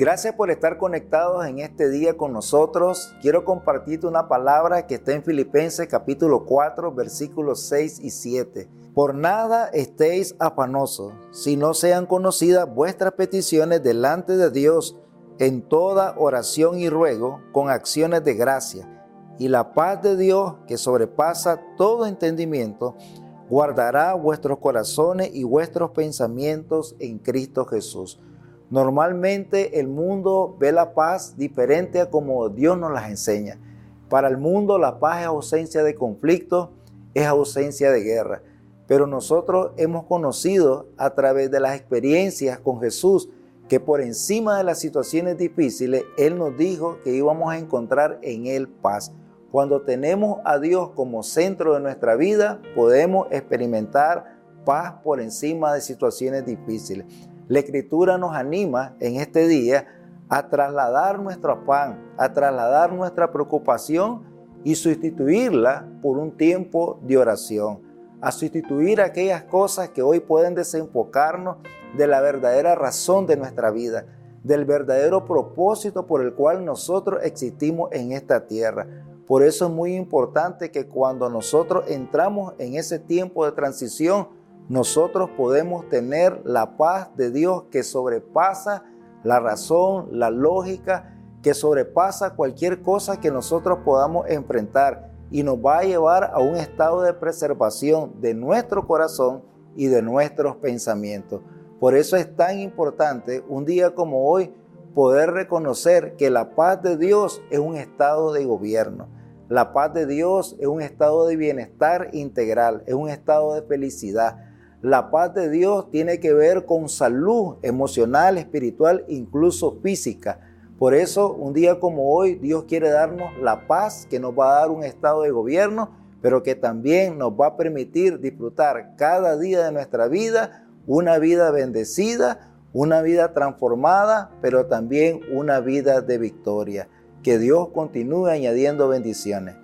Gracias por estar conectados en este día con nosotros. Quiero compartirte una palabra que está en Filipenses capítulo 4 versículos 6 y 7. Por nada estéis afanosos, si no sean conocidas vuestras peticiones delante de Dios en toda oración y ruego con acciones de gracia. Y la paz de Dios, que sobrepasa todo entendimiento, guardará vuestros corazones y vuestros pensamientos en Cristo Jesús. Normalmente el mundo ve la paz diferente a como Dios nos las enseña. Para el mundo la paz es ausencia de conflicto, es ausencia de guerra. Pero nosotros hemos conocido a través de las experiencias con Jesús que por encima de las situaciones difíciles, Él nos dijo que íbamos a encontrar en Él paz. Cuando tenemos a Dios como centro de nuestra vida, podemos experimentar paz por encima de situaciones difíciles. La escritura nos anima en este día a trasladar nuestro afán, a trasladar nuestra preocupación y sustituirla por un tiempo de oración, a sustituir aquellas cosas que hoy pueden desenfocarnos de la verdadera razón de nuestra vida, del verdadero propósito por el cual nosotros existimos en esta tierra. Por eso es muy importante que cuando nosotros entramos en ese tiempo de transición, nosotros podemos tener la paz de Dios que sobrepasa la razón, la lógica, que sobrepasa cualquier cosa que nosotros podamos enfrentar y nos va a llevar a un estado de preservación de nuestro corazón y de nuestros pensamientos. Por eso es tan importante un día como hoy poder reconocer que la paz de Dios es un estado de gobierno. La paz de Dios es un estado de bienestar integral, es un estado de felicidad. La paz de Dios tiene que ver con salud emocional, espiritual, incluso física. Por eso, un día como hoy, Dios quiere darnos la paz que nos va a dar un estado de gobierno, pero que también nos va a permitir disfrutar cada día de nuestra vida una vida bendecida, una vida transformada, pero también una vida de victoria. Que Dios continúe añadiendo bendiciones.